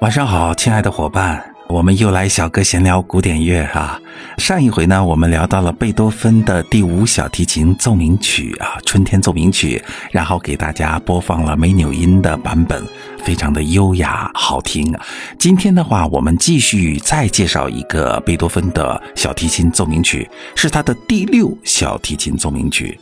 晚上好，亲爱的伙伴，我们又来小哥闲聊古典乐啊。上一回呢，我们聊到了贝多芬的第五小提琴奏鸣曲啊，春天奏鸣曲，然后给大家播放了没扭音的版本，非常的优雅好听。今天的话，我们继续再介绍一个贝多芬的小提琴奏鸣曲，是他的第六小提琴奏鸣曲。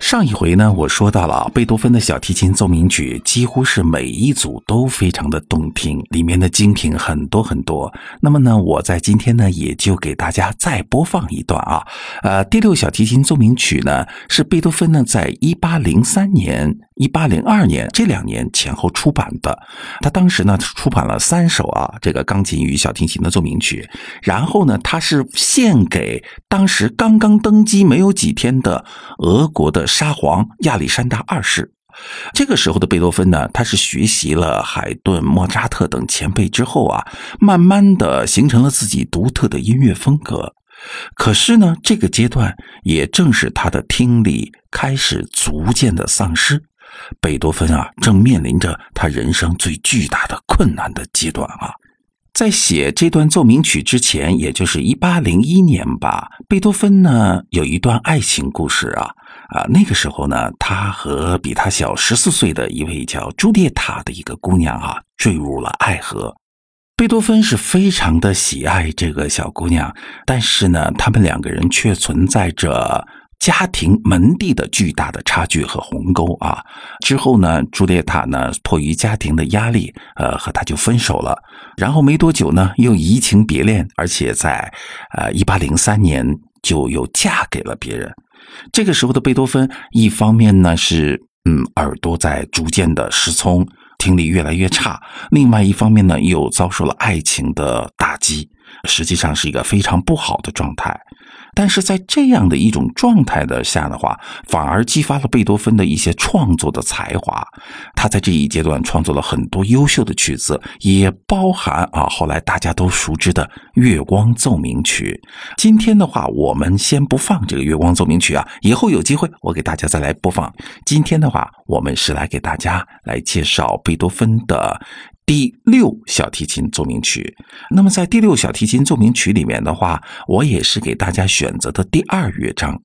上一回呢，我说到了贝多芬的小提琴奏鸣曲，几乎是每一组都非常的动听，里面的精品很多很多。那么呢，我在今天呢，也就给大家再播放一段啊。呃，第六小提琴奏鸣曲呢，是贝多芬呢在一八零三年、一八零二年这两年前后出版的。他当时呢出版了三首啊，这个钢琴与小提琴的奏鸣曲。然后呢，他是献给当时刚刚登基没有几天的俄国的。沙皇亚历山大二世，这个时候的贝多芬呢，他是学习了海顿、莫扎特等前辈之后啊，慢慢的形成了自己独特的音乐风格。可是呢，这个阶段也正是他的听力开始逐渐的丧失。贝多芬啊，正面临着他人生最巨大的困难的阶段啊。在写这段奏鸣曲之前，也就是一八零一年吧，贝多芬呢有一段爱情故事啊。啊，那个时候呢，他和比他小十四岁的一位叫朱丽塔的一个姑娘啊，坠入了爱河。贝多芬是非常的喜爱这个小姑娘，但是呢，他们两个人却存在着家庭门第的巨大的差距和鸿沟啊。之后呢，朱丽塔呢，迫于家庭的压力，呃，和他就分手了。然后没多久呢，又移情别恋，而且在呃一八零三年就又嫁给了别人。这个时候的贝多芬，一方面呢是嗯耳朵在逐渐的失聪，听力越来越差；另外一方面呢又遭受了爱情的打击，实际上是一个非常不好的状态。但是在这样的一种状态的下的话，反而激发了贝多芬的一些创作的才华。他在这一阶段创作了很多优秀的曲子，也包含啊后来大家都熟知的《月光奏鸣曲》。今天的话，我们先不放这个《月光奏鸣曲》啊，以后有机会我给大家再来播放。今天的话，我们是来给大家来介绍贝多芬的。第小提琴奏鸣曲，那么在第六小提琴奏鸣曲里面的话，我也是给大家选择的第二乐章，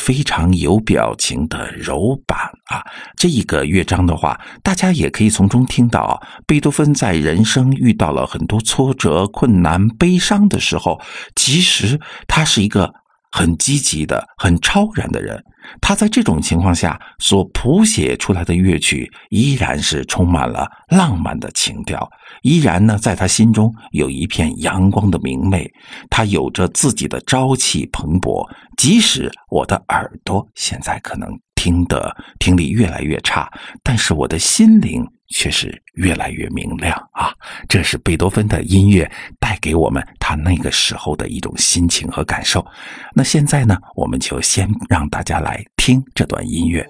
非常有表情的柔板啊。这一个乐章的话，大家也可以从中听到，贝多芬在人生遇到了很多挫折、困难、悲伤的时候，其实他是一个很积极的、很超然的人。他在这种情况下所谱写出来的乐曲，依然是充满了浪漫的情调，依然呢，在他心中有一片阳光的明媚，他有着自己的朝气蓬勃。即使我的耳朵现在可能听得听力越来越差，但是我的心灵。却是越来越明亮啊！这是贝多芬的音乐带给我们他那个时候的一种心情和感受。那现在呢，我们就先让大家来听这段音乐。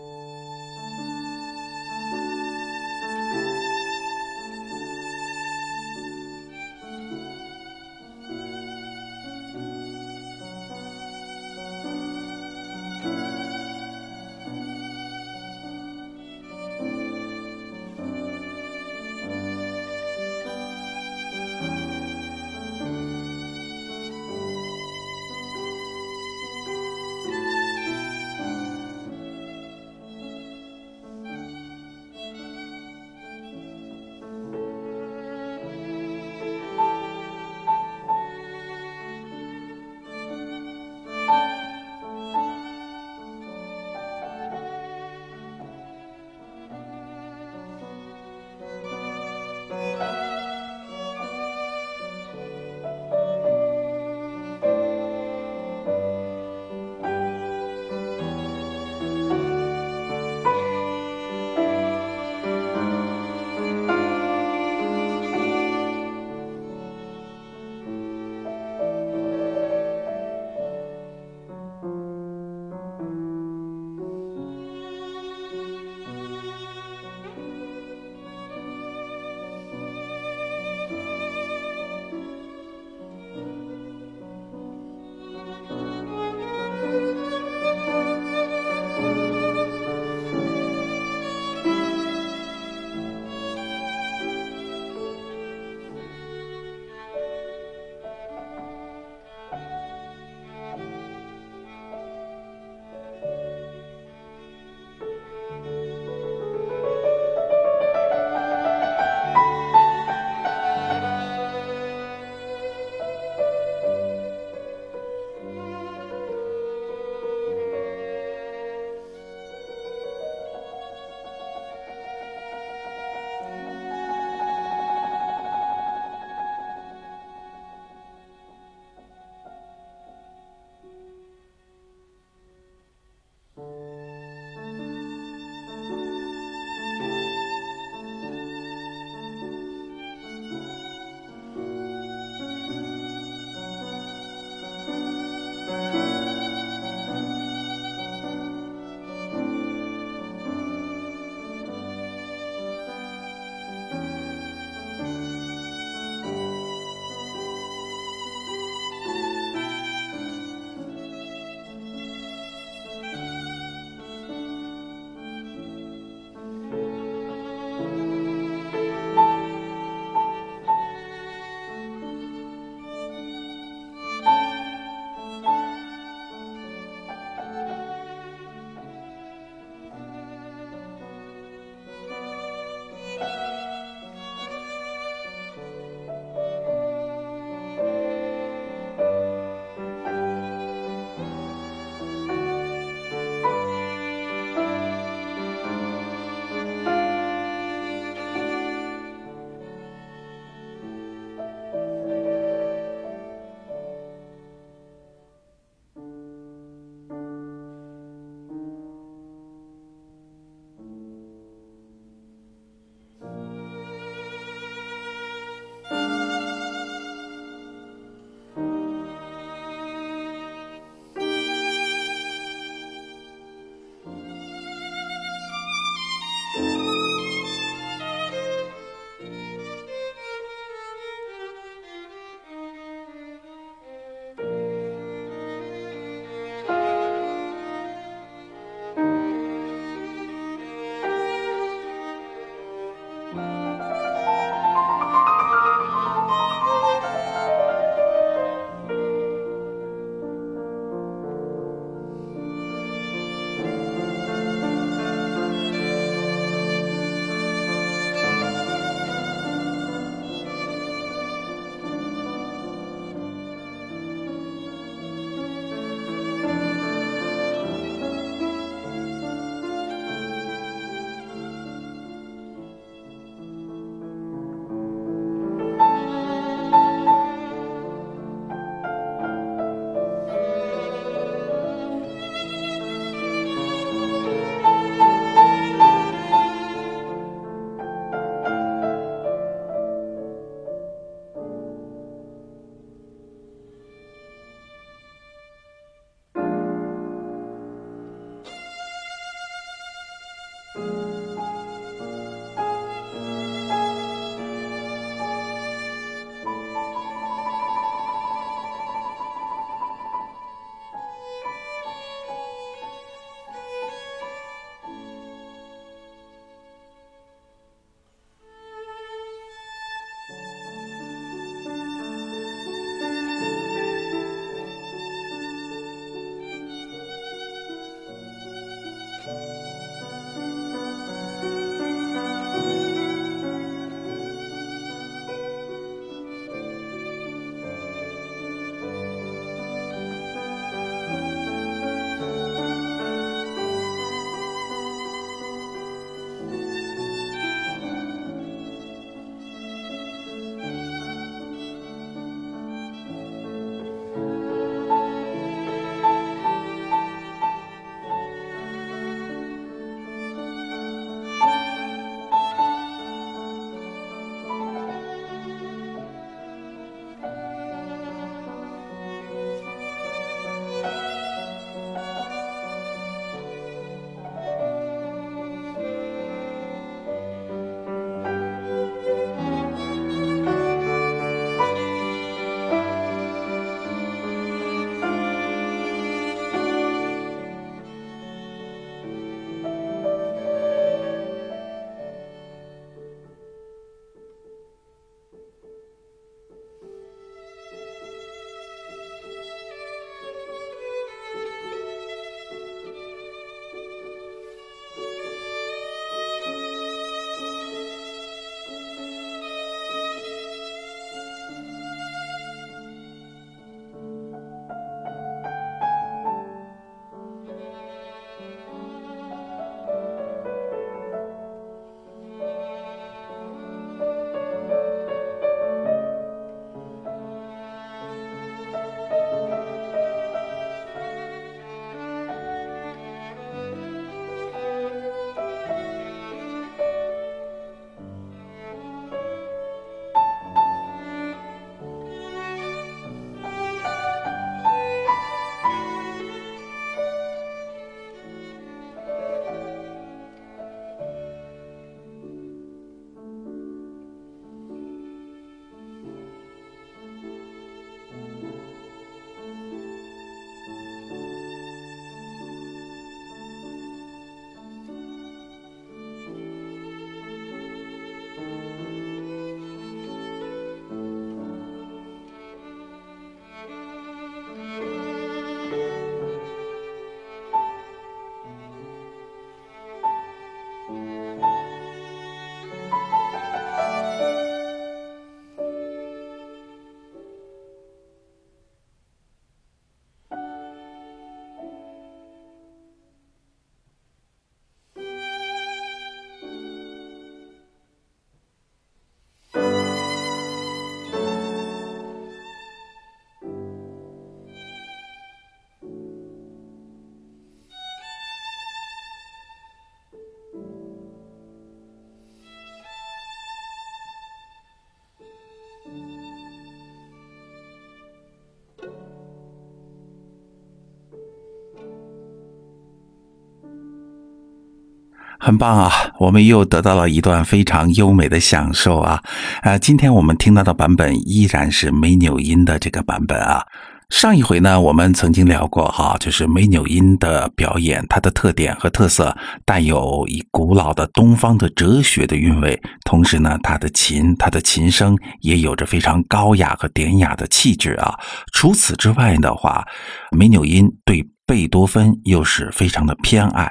很棒啊！我们又得到了一段非常优美的享受啊！呃，今天我们听到的版本依然是没扭音的这个版本啊。上一回呢，我们曾经聊过哈，就是没扭音的表演，它的特点和特色带有以古老的东方的哲学的韵味，同时呢，它的琴，它的琴声也有着非常高雅和典雅的气质啊。除此之外的话，没扭音对贝多芬又是非常的偏爱。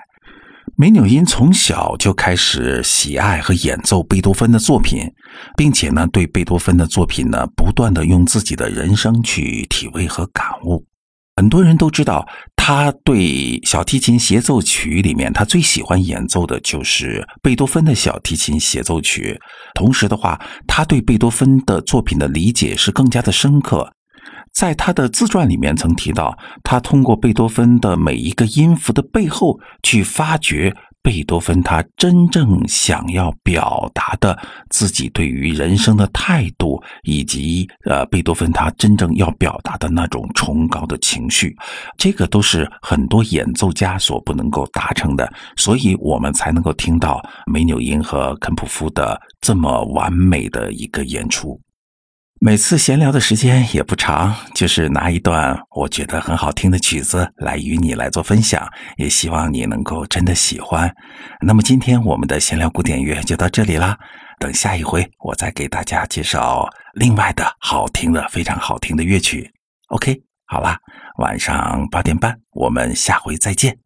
梅纽因从小就开始喜爱和演奏贝多芬的作品，并且呢，对贝多芬的作品呢，不断的用自己的人生去体味和感悟。很多人都知道，他对小提琴协奏曲里面，他最喜欢演奏的就是贝多芬的小提琴协奏曲。同时的话，他对贝多芬的作品的理解是更加的深刻。在他的自传里面曾提到，他通过贝多芬的每一个音符的背后，去发掘贝多芬他真正想要表达的自己对于人生的态度，以及呃贝多芬他真正要表达的那种崇高的情绪，这个都是很多演奏家所不能够达成的，所以我们才能够听到梅纽因和肯普夫的这么完美的一个演出。每次闲聊的时间也不长，就是拿一段我觉得很好听的曲子来与你来做分享，也希望你能够真的喜欢。那么今天我们的闲聊古典乐就到这里啦，等下一回我再给大家介绍另外的好听的、非常好听的乐曲。OK，好啦，晚上八点半我们下回再见。